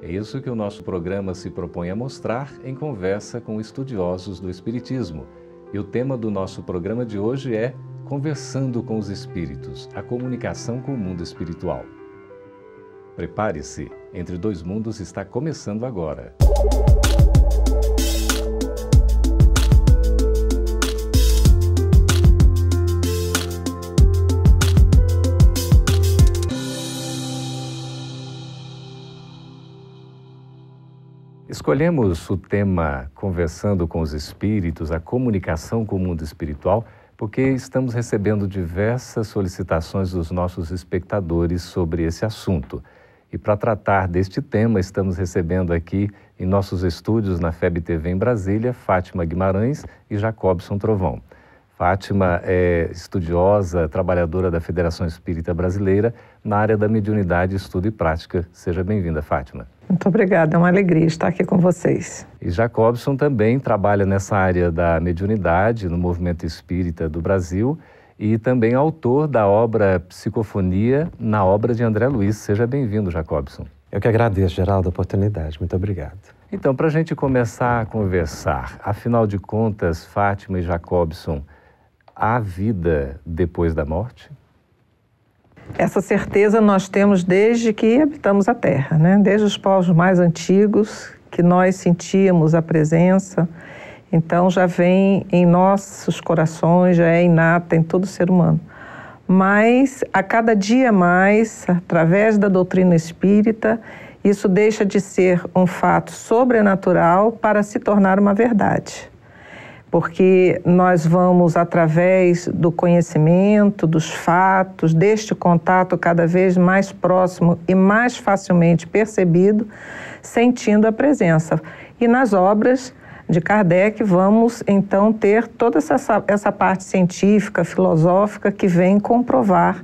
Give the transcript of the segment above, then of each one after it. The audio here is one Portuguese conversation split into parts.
É isso que o nosso programa se propõe a mostrar em conversa com estudiosos do Espiritismo. E o tema do nosso programa de hoje é Conversando com os Espíritos a comunicação com o mundo espiritual. Prepare-se, Entre Dois Mundos está começando agora. Escolhemos o tema Conversando com os Espíritos, a comunicação com o mundo espiritual, porque estamos recebendo diversas solicitações dos nossos espectadores sobre esse assunto. E para tratar deste tema, estamos recebendo aqui em nossos estúdios na FEB TV em Brasília, Fátima Guimarães e Jacobson Trovão. Fátima é estudiosa, trabalhadora da Federação Espírita Brasileira na área da mediunidade, estudo e prática. Seja bem-vinda, Fátima. Muito obrigada, é uma alegria estar aqui com vocês. E Jacobson também trabalha nessa área da mediunidade no movimento espírita do Brasil e também autor da obra Psicofonia na obra de André Luiz. Seja bem-vindo, Jacobson. Eu que agradeço, Geraldo, a oportunidade. Muito obrigado. Então, para a gente começar a conversar, afinal de contas, Fátima e Jacobson, há vida depois da morte? Essa certeza nós temos desde que habitamos a Terra, né? desde os povos mais antigos, que nós sentíamos a presença. Então já vem em nossos corações, já é inata em todo ser humano. Mas a cada dia mais, através da doutrina espírita, isso deixa de ser um fato sobrenatural para se tornar uma verdade porque nós vamos, através do conhecimento, dos fatos, deste contato cada vez mais próximo e mais facilmente percebido, sentindo a presença. E nas obras de Kardec, vamos então ter toda essa, essa parte científica, filosófica que vem comprovar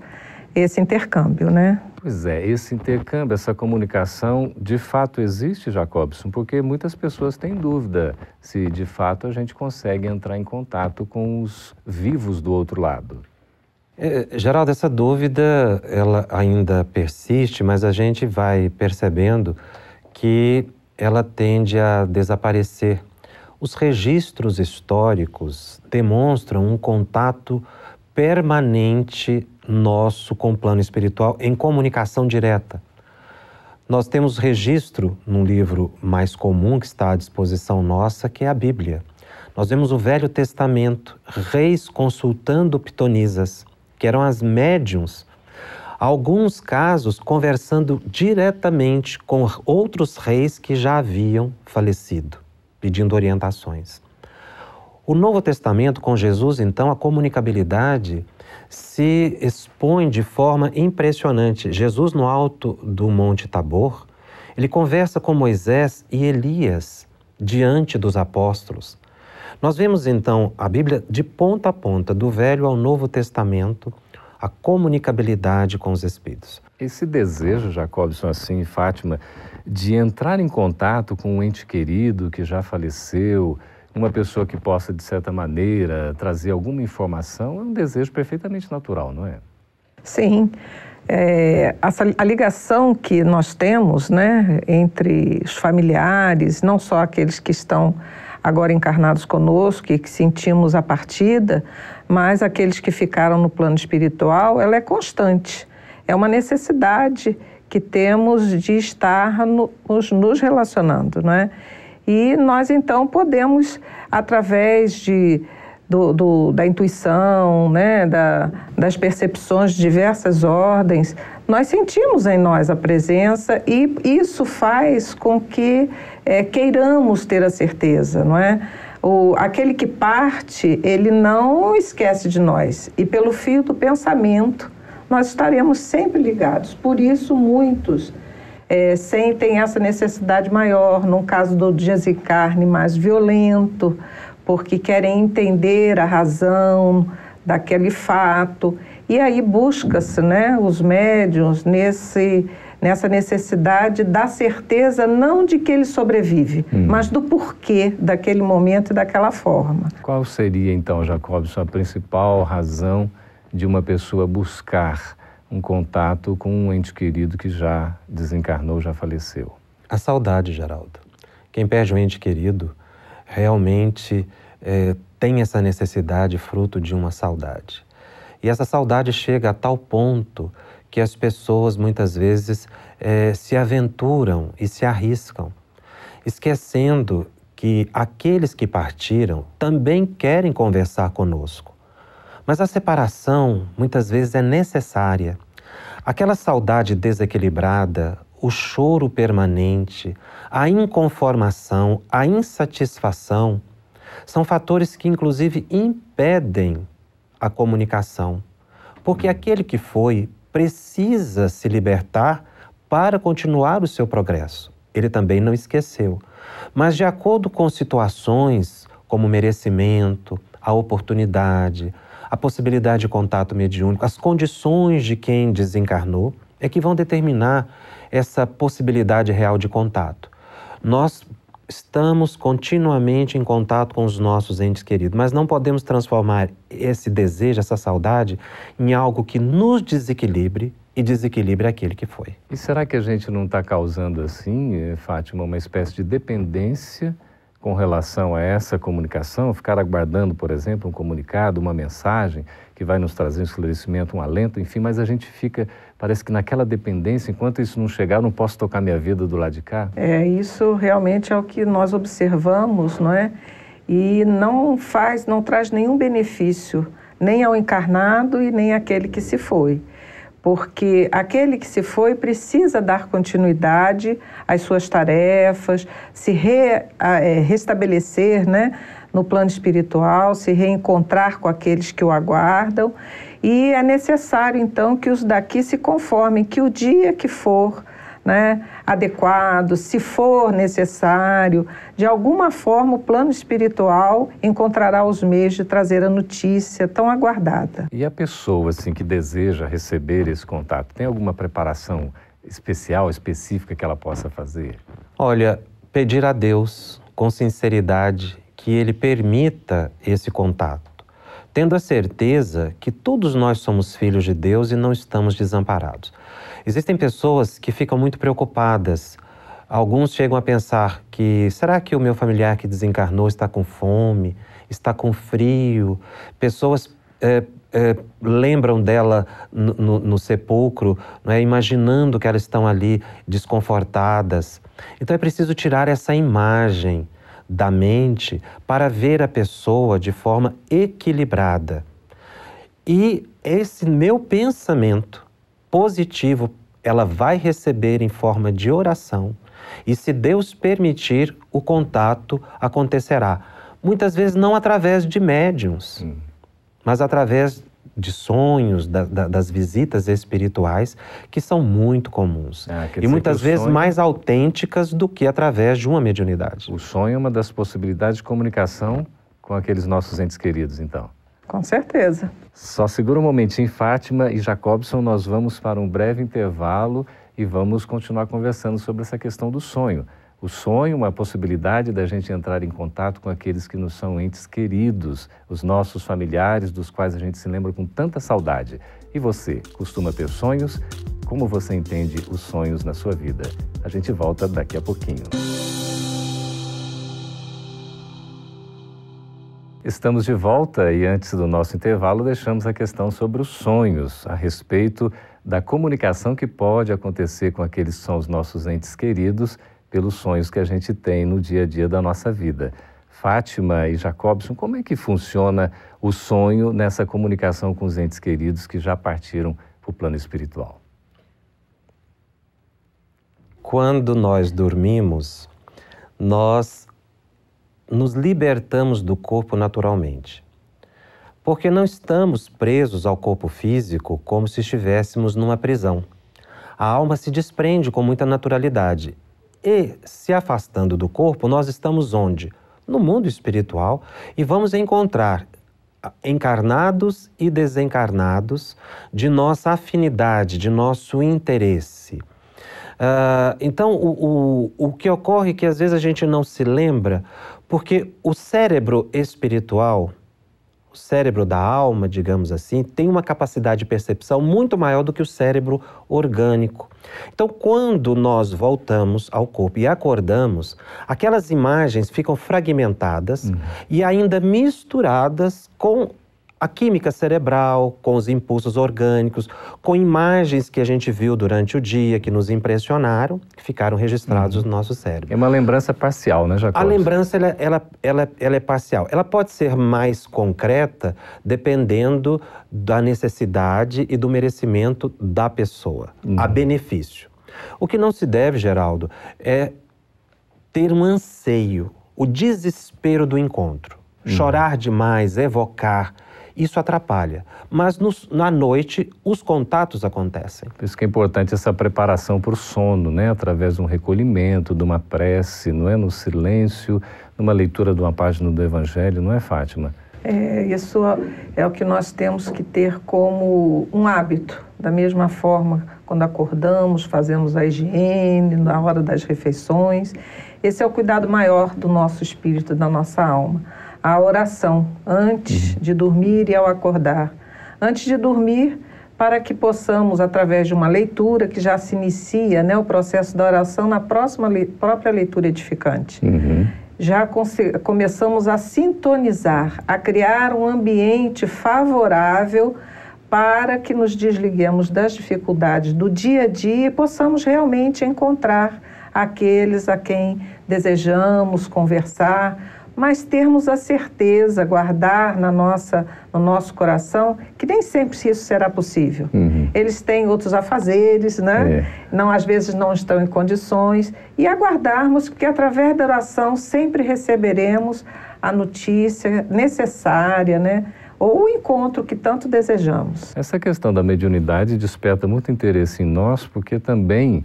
esse intercâmbio, né? Pois é, esse intercâmbio, essa comunicação, de fato existe, Jacobson, porque muitas pessoas têm dúvida se de fato a gente consegue entrar em contato com os vivos do outro lado. É, Geraldo, essa dúvida ela ainda persiste, mas a gente vai percebendo que ela tende a desaparecer. Os registros históricos demonstram um contato permanente nosso com o plano espiritual em comunicação direta. Nós temos registro num livro mais comum que está à disposição nossa, que é a Bíblia. Nós vemos o Velho Testamento, reis consultando pitonisas, que eram as médiums, alguns casos conversando diretamente com outros reis que já haviam falecido, pedindo orientações. O Novo Testamento com Jesus, então, a comunicabilidade se expõe de forma impressionante. Jesus, no alto do Monte Tabor, ele conversa com Moisés e Elias diante dos apóstolos. Nós vemos então a Bíblia de ponta a ponta, do Velho ao Novo Testamento, a comunicabilidade com os Espíritos. Esse desejo, Jacobson, assim, Fátima, de entrar em contato com um ente querido que já faleceu, uma pessoa que possa, de certa maneira, trazer alguma informação, é um desejo perfeitamente natural, não é? Sim. É, a ligação que nós temos né, entre os familiares, não só aqueles que estão agora encarnados conosco e que sentimos a partida, mas aqueles que ficaram no plano espiritual, ela é constante. É uma necessidade que temos de estar no, nos, nos relacionando, não é? E nós então podemos, através de, do, do, da intuição, né, da, das percepções de diversas ordens, nós sentimos em nós a presença e isso faz com que é, queiramos ter a certeza, não é? O, aquele que parte, ele não esquece de nós. E pelo fio do pensamento, nós estaremos sempre ligados. Por isso, muitos é, sentem essa necessidade maior, no caso do desencarne mais violento, porque querem entender a razão daquele fato. E aí busca-se né, os médiums nesse, nessa necessidade da certeza não de que ele sobrevive, hum. mas do porquê daquele momento e daquela forma. Qual seria então, Jacobson, a principal razão de uma pessoa buscar um contato com um ente querido que já desencarnou, já faleceu? A saudade, Geraldo. Quem perde um ente querido realmente é, tem essa necessidade fruto de uma saudade. E essa saudade chega a tal ponto que as pessoas muitas vezes é, se aventuram e se arriscam, esquecendo que aqueles que partiram também querem conversar conosco. Mas a separação muitas vezes é necessária. Aquela saudade desequilibrada, o choro permanente, a inconformação, a insatisfação, são fatores que, inclusive, impedem a comunicação. Porque aquele que foi precisa se libertar para continuar o seu progresso. Ele também não esqueceu. Mas, de acordo com situações como merecimento, a oportunidade, a possibilidade de contato mediúnico, as condições de quem desencarnou, é que vão determinar essa possibilidade real de contato. Nós estamos continuamente em contato com os nossos entes queridos, mas não podemos transformar esse desejo, essa saudade, em algo que nos desequilibre e desequilibre aquele que foi. E será que a gente não está causando assim, eh, Fátima, uma espécie de dependência com relação a essa comunicação, ficar aguardando, por exemplo, um comunicado, uma mensagem que vai nos trazer um esclarecimento, um alento, enfim, mas a gente fica, parece que naquela dependência, enquanto isso não chegar, eu não posso tocar minha vida do lado de cá. É, isso realmente é o que nós observamos, não é? E não faz, não traz nenhum benefício, nem ao encarnado e nem àquele que se foi porque aquele que se foi precisa dar continuidade às suas tarefas, se re, é, restabelecer né, no plano espiritual, se reencontrar com aqueles que o aguardam. E é necessário, então, que os daqui se conformem, que o dia que for né, adequado, se for necessário, de alguma forma o plano espiritual encontrará os meios de trazer a notícia tão aguardada. E a pessoa assim que deseja receber esse contato, tem alguma preparação especial, específica que ela possa fazer? Olha, pedir a Deus com sinceridade que ele permita esse contato, tendo a certeza que todos nós somos filhos de Deus e não estamos desamparados. Existem pessoas que ficam muito preocupadas. Alguns chegam a pensar que será que o meu familiar que desencarnou está com fome, está com frio? Pessoas é, é, lembram dela no, no, no sepulcro, é? imaginando que elas estão ali desconfortadas. Então é preciso tirar essa imagem da mente para ver a pessoa de forma equilibrada. E esse meu pensamento positivo ela vai receber em forma de oração. E se Deus permitir, o contato acontecerá. Muitas vezes não através de médiums, hum. mas através de sonhos, da, da, das visitas espirituais, que são muito comuns. Ah, e muitas vezes sonho... mais autênticas do que através de uma mediunidade. O sonho é uma das possibilidades de comunicação com aqueles nossos entes queridos, então. Com certeza. Só segura um momentinho, Fátima e Jacobson, nós vamos para um breve intervalo e vamos continuar conversando sobre essa questão do sonho. O sonho, uma possibilidade da gente entrar em contato com aqueles que nos são entes queridos, os nossos familiares, dos quais a gente se lembra com tanta saudade. E você, costuma ter sonhos? Como você entende os sonhos na sua vida? A gente volta daqui a pouquinho. Estamos de volta e antes do nosso intervalo deixamos a questão sobre os sonhos, a respeito da comunicação que pode acontecer com aqueles que são os nossos entes queridos pelos sonhos que a gente tem no dia a dia da nossa vida. Fátima e Jacobson, como é que funciona o sonho nessa comunicação com os entes queridos que já partiram para o plano espiritual? Quando nós dormimos, nós nos libertamos do corpo naturalmente. Porque não estamos presos ao corpo físico como se estivéssemos numa prisão. A alma se desprende com muita naturalidade. E, se afastando do corpo, nós estamos onde? no mundo espiritual e vamos encontrar encarnados e desencarnados de nossa afinidade, de nosso interesse. Uh, então, o, o, o que ocorre é que às vezes a gente não se lembra, porque o cérebro espiritual, o cérebro da alma, digamos assim, tem uma capacidade de percepção muito maior do que o cérebro orgânico. Então, quando nós voltamos ao corpo e acordamos, aquelas imagens ficam fragmentadas uhum. e ainda misturadas com a química cerebral, com os impulsos orgânicos, com imagens que a gente viu durante o dia, que nos impressionaram, que ficaram registrados uhum. no nosso cérebro. É uma lembrança parcial, né, Jacob? A lembrança, ela, ela, ela, ela é parcial. Ela pode ser mais concreta dependendo da necessidade e do merecimento da pessoa, uhum. a benefício. O que não se deve, Geraldo, é ter um anseio, o desespero do encontro. Uhum. Chorar demais, evocar, isso atrapalha. Mas no, na noite, os contatos acontecem. Por isso que é importante essa preparação para o sono, né? Através de um recolhimento, de uma prece, não é? No silêncio, numa leitura de uma página do Evangelho, não é, Fátima? É, isso é o que nós temos que ter como um hábito. Da mesma forma, quando acordamos, fazemos a higiene, na hora das refeições. Esse é o cuidado maior do nosso espírito, da nossa alma a oração antes uhum. de dormir e ao acordar. Antes de dormir, para que possamos, através de uma leitura que já se inicia, né, o processo da oração na próxima le própria leitura edificante. Uhum. Já começamos a sintonizar, a criar um ambiente favorável para que nos desliguemos das dificuldades do dia a dia e possamos realmente encontrar aqueles a quem desejamos conversar, mas termos a certeza, guardar na nossa, no nosso coração, que nem sempre isso será possível. Uhum. Eles têm outros afazeres, né? É. Não, às vezes não estão em condições, e aguardarmos que através da oração sempre receberemos a notícia necessária, né? Ou o encontro que tanto desejamos. Essa questão da mediunidade desperta muito interesse em nós, porque também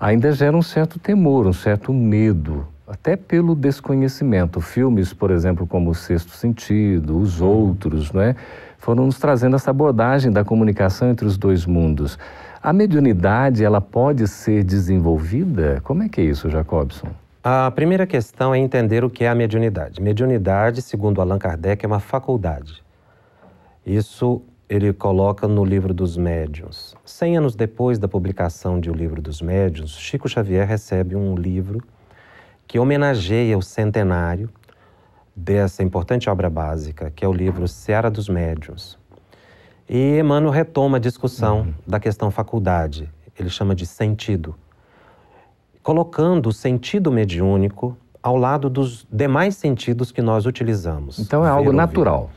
ainda gera um certo temor, um certo medo até pelo desconhecimento. Filmes, por exemplo, como O Sexto Sentido, Os Outros, não é? foram nos trazendo essa abordagem da comunicação entre os dois mundos. A mediunidade, ela pode ser desenvolvida? Como é que é isso, Jacobson? A primeira questão é entender o que é a mediunidade. Mediunidade, segundo Allan Kardec, é uma faculdade. Isso ele coloca no Livro dos Médiuns. Cem anos depois da publicação de O Livro dos Médiuns, Chico Xavier recebe um livro que homenageia o centenário dessa importante obra básica, que é o livro Seara dos Médiuns. E Emmanuel retoma a discussão uhum. da questão faculdade, ele chama de sentido, colocando o sentido mediúnico ao lado dos demais sentidos que nós utilizamos. Então é algo natural.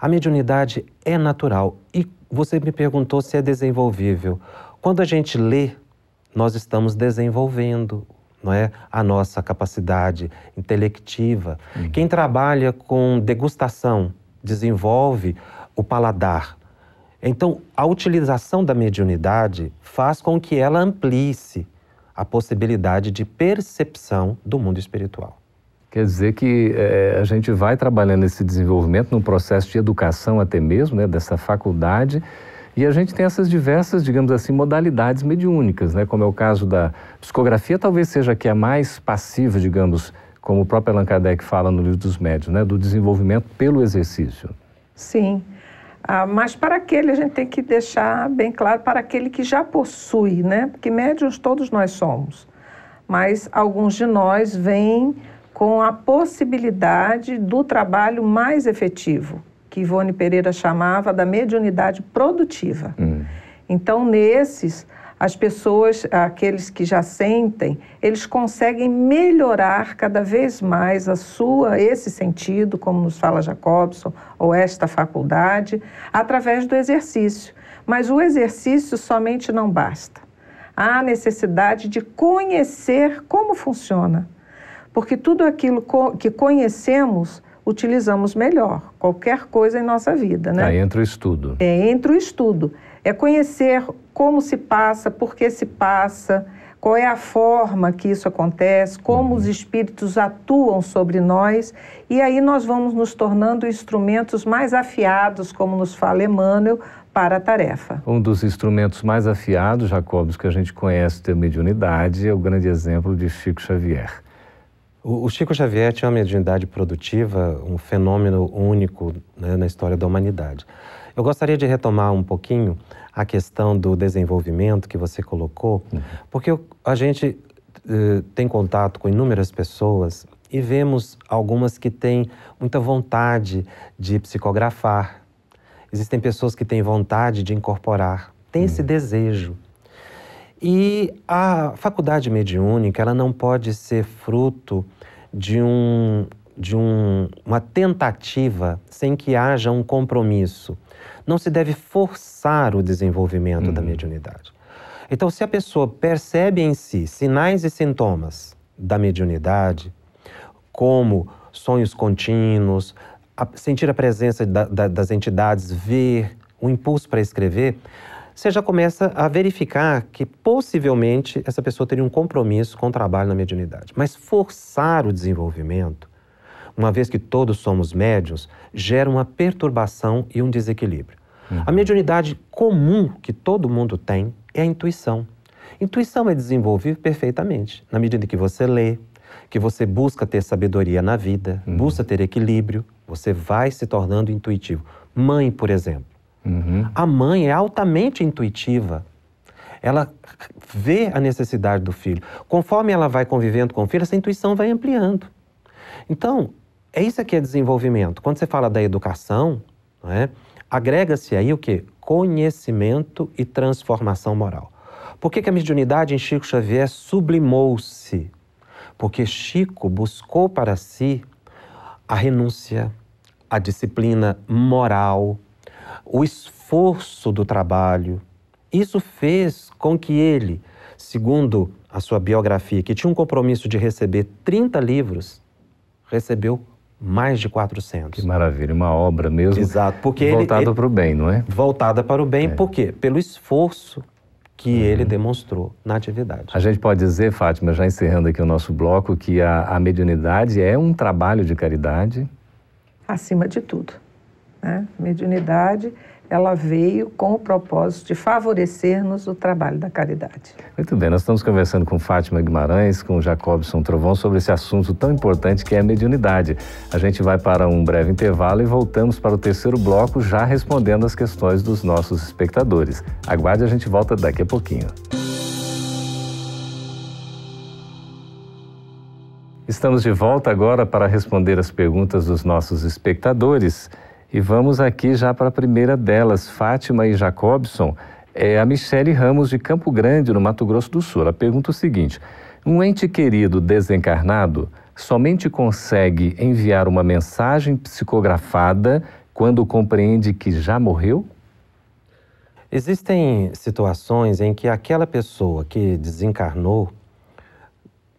A mediunidade é natural. E você me perguntou se é desenvolvível. Quando a gente lê, nós estamos desenvolvendo não é? a nossa capacidade intelectiva. Uhum. Quem trabalha com degustação desenvolve o paladar. Então, a utilização da mediunidade faz com que ela amplie-se a possibilidade de percepção do mundo espiritual. Quer dizer que é, a gente vai trabalhando esse desenvolvimento no processo de educação até mesmo, né, dessa faculdade, e a gente tem essas diversas, digamos assim, modalidades mediúnicas, né? como é o caso da psicografia, talvez seja a que é mais passiva, digamos, como o próprio Allan Kardec fala no livro dos médios, né? do desenvolvimento pelo exercício. Sim, ah, mas para aquele a gente tem que deixar bem claro, para aquele que já possui, né? porque médios todos nós somos, mas alguns de nós vêm com a possibilidade do trabalho mais efetivo, que Ivone Pereira chamava da mediunidade produtiva. Hum. Então, nesses, as pessoas, aqueles que já sentem, eles conseguem melhorar cada vez mais a sua, esse sentido, como nos fala Jacobson, ou esta faculdade, através do exercício. Mas o exercício somente não basta. Há necessidade de conhecer como funciona. Porque tudo aquilo que conhecemos utilizamos melhor qualquer coisa em nossa vida, né? Aí entra o estudo. É, entra o estudo. É conhecer como se passa, por que se passa, qual é a forma que isso acontece, como os espíritos atuam sobre nós, e aí nós vamos nos tornando instrumentos mais afiados, como nos fala Emmanuel, para a tarefa. Um dos instrumentos mais afiados, Jacobos, que a gente conhece ter mediunidade, é o grande exemplo de Chico Xavier. O, Chico Xavier tinha uma mediunidade produtiva, um fenômeno único né, na história da humanidade. Eu gostaria de retomar um pouquinho a questão do desenvolvimento que você colocou, uhum. porque a gente uh, tem contato com inúmeras pessoas e vemos algumas que têm muita vontade de psicografar, Existem pessoas que têm vontade de incorporar, têm esse hum. desejo. E a faculdade mediúnica, ela não pode ser fruto de, um, de um, uma tentativa sem que haja um compromisso. Não se deve forçar o desenvolvimento da uhum. mediunidade. Então, se a pessoa percebe em si sinais e sintomas da mediunidade, como sonhos contínuos, a, sentir a presença da, da, das entidades, ver o impulso para escrever, você já começa a verificar que possivelmente essa pessoa teria um compromisso com o trabalho na mediunidade. Mas forçar o desenvolvimento, uma vez que todos somos médios, gera uma perturbação e um desequilíbrio. Uhum. A mediunidade comum que todo mundo tem é a intuição. Intuição é desenvolvida perfeitamente na medida que você lê, que você busca ter sabedoria na vida, uhum. busca ter equilíbrio, você vai se tornando intuitivo. Mãe, por exemplo. Uhum. A mãe é altamente intuitiva. Ela vê a necessidade do filho. Conforme ela vai convivendo com o filho, essa intuição vai ampliando. Então, é isso que é desenvolvimento. Quando você fala da educação, é? agrega-se aí o que? Conhecimento e transformação moral. Por que, que a mediunidade em Chico Xavier sublimou-se? Porque Chico buscou para si a renúncia, a disciplina moral, o esforço do trabalho. Isso fez com que ele, segundo a sua biografia, que tinha um compromisso de receber 30 livros, recebeu mais de 400. Que maravilha, uma obra mesmo Exato, porque voltada para o bem, não é? Voltada para o bem, é. por quê? Pelo esforço que uhum. ele demonstrou na atividade. A gente pode dizer, Fátima, já encerrando aqui o nosso bloco, que a, a mediunidade é um trabalho de caridade? Acima de tudo. Né? Mediunidade ela veio com o propósito de favorecer-nos o trabalho da caridade. Muito bem, nós estamos conversando com Fátima Guimarães, com Jacobson Trovão sobre esse assunto tão importante que é a mediunidade. A gente vai para um breve intervalo e voltamos para o terceiro bloco já respondendo as questões dos nossos espectadores. Aguarde, a gente volta daqui a pouquinho. Estamos de volta agora para responder as perguntas dos nossos espectadores. E vamos aqui já para a primeira delas, Fátima e Jacobson. É a Michele Ramos de Campo Grande, no Mato Grosso do Sul. Ela pergunta o seguinte: um ente querido desencarnado somente consegue enviar uma mensagem psicografada quando compreende que já morreu? Existem situações em que aquela pessoa que desencarnou,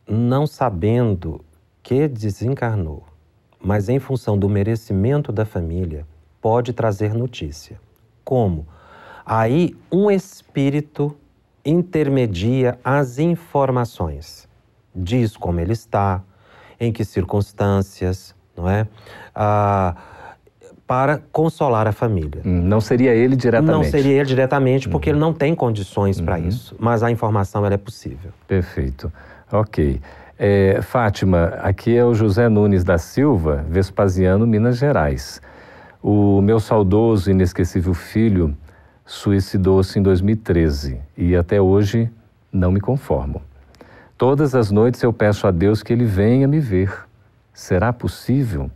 não sabendo que desencarnou, mas em função do merecimento da família, pode trazer notícia. Como? Aí um espírito intermedia as informações, diz como ele está, em que circunstâncias, não é? Ah, para consolar a família. Hum, não seria ele diretamente? Não seria ele diretamente, porque uhum. ele não tem condições uhum. para isso, mas a informação ela é possível. Perfeito. Ok. É, Fátima, aqui é o José Nunes da Silva, Vespasiano, Minas Gerais. O meu saudoso e inesquecível filho suicidou-se em 2013 e até hoje não me conformo. Todas as noites eu peço a Deus que ele venha me ver. Será possível?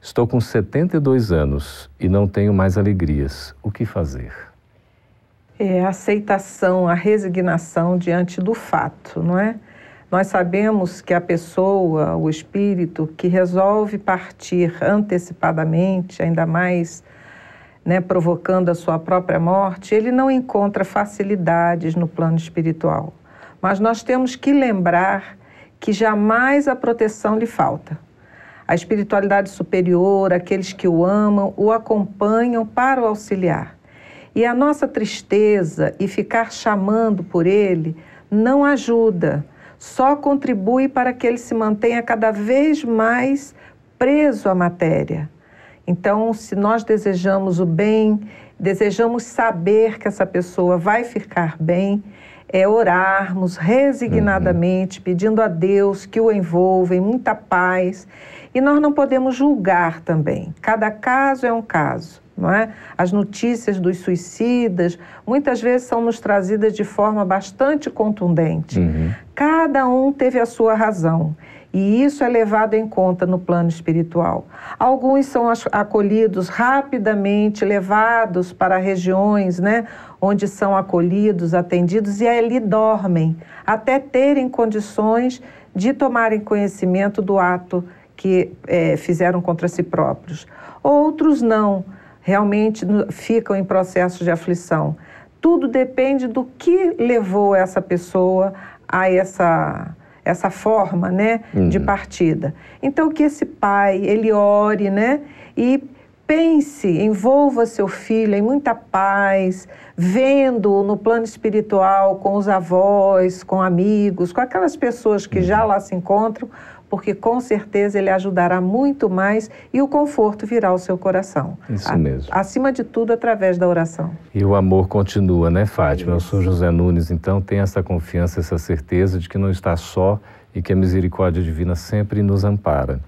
Estou com 72 anos e não tenho mais alegrias. O que fazer? É a aceitação, a resignação diante do fato, não é? Nós sabemos que a pessoa, o espírito, que resolve partir antecipadamente, ainda mais né, provocando a sua própria morte, ele não encontra facilidades no plano espiritual. Mas nós temos que lembrar que jamais a proteção lhe falta. A espiritualidade superior, aqueles que o amam, o acompanham para o auxiliar. E a nossa tristeza e ficar chamando por ele não ajuda, só contribui para que ele se mantenha cada vez mais preso à matéria. Então, se nós desejamos o bem, desejamos saber que essa pessoa vai ficar bem, é orarmos resignadamente, uhum. pedindo a Deus que o envolva em muita paz. E nós não podemos julgar também. Cada caso é um caso. Não é? As notícias dos suicidas muitas vezes são nos trazidas de forma bastante contundente. Uhum. Cada um teve a sua razão. E isso é levado em conta no plano espiritual. Alguns são acolhidos rapidamente, levados para regiões né, onde são acolhidos, atendidos e ali dormem, até terem condições de tomarem conhecimento do ato que é, fizeram contra si próprios. Outros não, realmente ficam em processo de aflição. Tudo depende do que levou essa pessoa a essa essa forma, né, uhum. de partida. Então que esse pai ele ore, né, e pense, envolva seu filho em muita paz, vendo no plano espiritual com os avós, com amigos, com aquelas pessoas que uhum. já lá se encontram, porque com certeza ele ajudará muito mais e o conforto virá ao seu coração. Isso mesmo. Acima de tudo, através da oração. E o amor continua, né, Fátima? Isso. Eu sou José Nunes, então tem essa confiança, essa certeza de que não está só e que a misericórdia divina sempre nos ampara.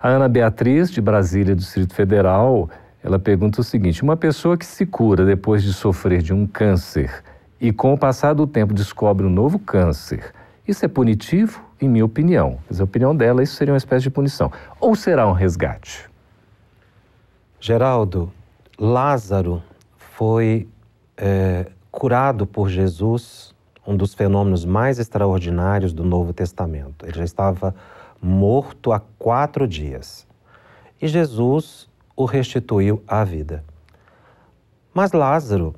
A Ana Beatriz, de Brasília, Distrito Federal, ela pergunta o seguinte: uma pessoa que se cura depois de sofrer de um câncer e com o passar do tempo descobre um novo câncer, isso é punitivo? em minha opinião. Mas a opinião dela, isso seria uma espécie de punição. Ou será um resgate? Geraldo, Lázaro foi é, curado por Jesus, um dos fenômenos mais extraordinários do Novo Testamento. Ele já estava morto há quatro dias. E Jesus o restituiu à vida. Mas Lázaro,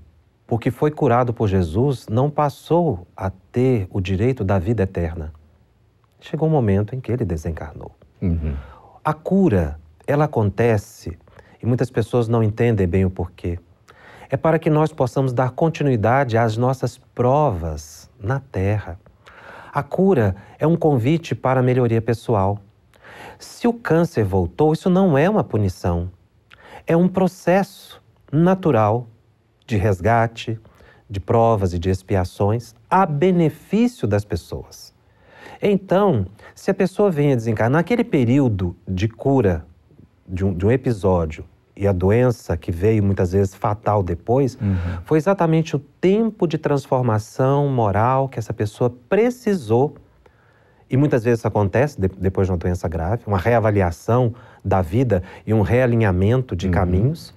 porque foi curado por Jesus, não passou a ter o direito da vida eterna chegou um momento em que ele desencarnou. Uhum. A cura, ela acontece e muitas pessoas não entendem bem o porquê. É para que nós possamos dar continuidade às nossas provas na Terra. A cura é um convite para a melhoria pessoal. Se o câncer voltou, isso não é uma punição. É um processo natural de resgate, de provas e de expiações a benefício das pessoas. Então, se a pessoa vem a desencarnar, naquele período de cura de um, de um episódio e a doença que veio muitas vezes fatal depois, uhum. foi exatamente o tempo de transformação moral que essa pessoa precisou. E muitas vezes isso acontece de, depois de uma doença grave, uma reavaliação da vida e um realinhamento de uhum. caminhos,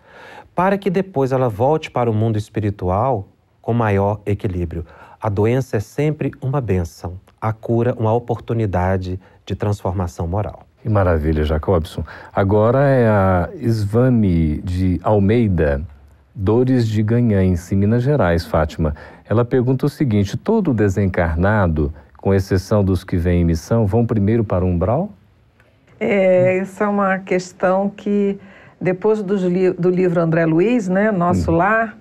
para que depois ela volte para o mundo espiritual com maior equilíbrio. A doença é sempre uma benção a cura uma oportunidade de transformação moral. Que maravilha, Jacobson. Agora é a Svami de Almeida, Dores de Ganhães, em Minas Gerais, Fátima. Ela pergunta o seguinte: todo desencarnado, com exceção dos que vêm em missão, vão primeiro para o umbral? É, essa é uma questão que, depois do, do livro André Luiz, né, Nosso hum. Lar,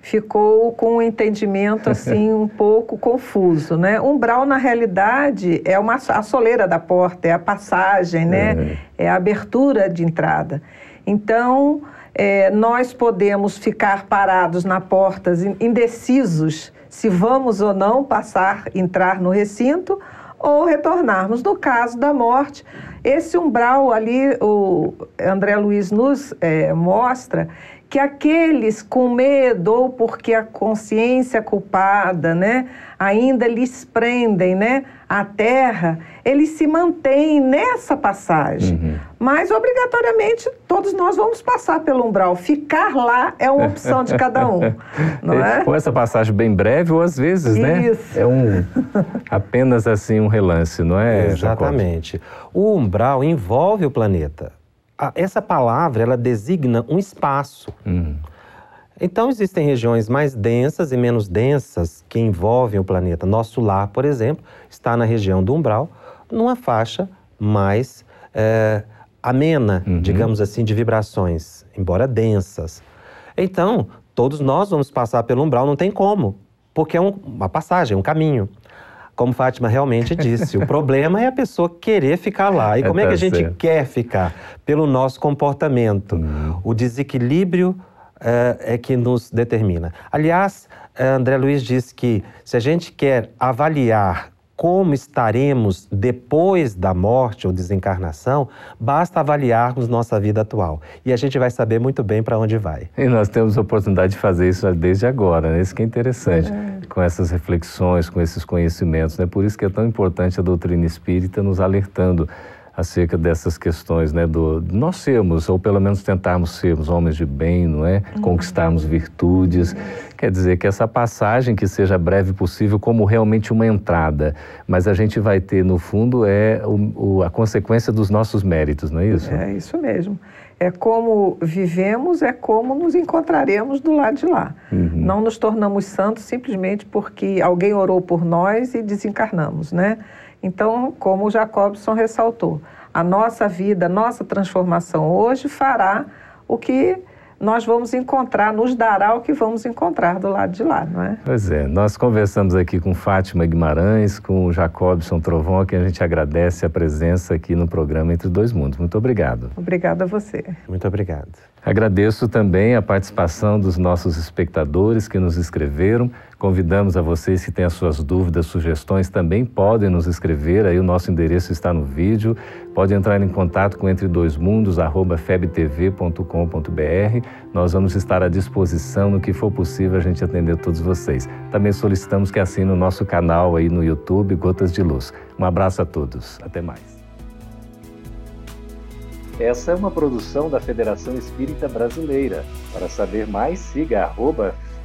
ficou com um entendimento assim um pouco confuso, né? Umbral na realidade é uma a soleira da porta, é a passagem, né? É, é a abertura de entrada. Então é, nós podemos ficar parados na porta, indecisos se vamos ou não passar, entrar no recinto ou retornarmos. No caso da morte, esse umbral ali, o André Luiz nos é, mostra que aqueles com medo ou porque a consciência culpada, né, ainda lhes prendem, né, a terra, eles se mantêm nessa passagem. Uhum. Mas obrigatoriamente todos nós vamos passar pelo umbral. Ficar lá é uma opção de cada um, não é? Ou essa passagem bem breve ou às vezes, né? Isso. É um apenas assim um relance, não é? Exatamente. Jacob? O umbral envolve o planeta essa palavra ela designa um espaço. Uhum. Então existem regiões mais densas e menos densas que envolvem o planeta. Nosso lar, por exemplo, está na região do umbral, numa faixa mais é, amena, uhum. digamos assim, de vibrações, embora densas. Então, todos nós vamos passar pelo umbral, não tem como, porque é um, uma passagem, um caminho. Como Fátima realmente disse, o problema é a pessoa querer ficar lá. E é, como é, é que a gente certo. quer ficar? Pelo nosso comportamento. Uhum. O desequilíbrio é, é que nos determina. Aliás, eh, André Luiz diz que se a gente quer avaliar como estaremos depois da morte ou desencarnação, basta avaliarmos nossa vida atual. E a gente vai saber muito bem para onde vai. E nós temos a oportunidade de fazer isso desde agora, né? Isso que é interessante, é. com essas reflexões, com esses conhecimentos. Né? Por isso que é tão importante a doutrina espírita nos alertando acerca dessas questões, né, do nós sermos, ou pelo menos tentarmos sermos homens de bem, não é? Uhum. Conquistarmos virtudes. Quer dizer que essa passagem que seja breve possível como realmente uma entrada, mas a gente vai ter no fundo é o, o, a consequência dos nossos méritos, não é isso? É isso mesmo. É como vivemos, é como nos encontraremos do lado de lá. Uhum. Não nos tornamos santos simplesmente porque alguém orou por nós e desencarnamos, né? Então, como o Jacobson ressaltou, a nossa vida, a nossa transformação hoje fará o que nós vamos encontrar, nos dará o que vamos encontrar do lado de lá, não é? Pois é, nós conversamos aqui com Fátima Guimarães, com o Jacobson Trovão, a quem a gente agradece a presença aqui no programa Entre Dois Mundos. Muito obrigado. Obrigada a você. Muito obrigado. Agradeço também a participação dos nossos espectadores que nos escreveram. Convidamos a vocês que têm as suas dúvidas, sugestões, também podem nos escrever. Aí o nosso endereço está no vídeo. Pode entrar em contato com entre dois mundos febtv.com.br. Nós vamos estar à disposição no que for possível a gente atender todos vocês. Também solicitamos que assinem o nosso canal aí no YouTube Gotas de Luz. Um abraço a todos. Até mais. Essa é uma produção da Federação Espírita Brasileira. Para saber mais, siga arroba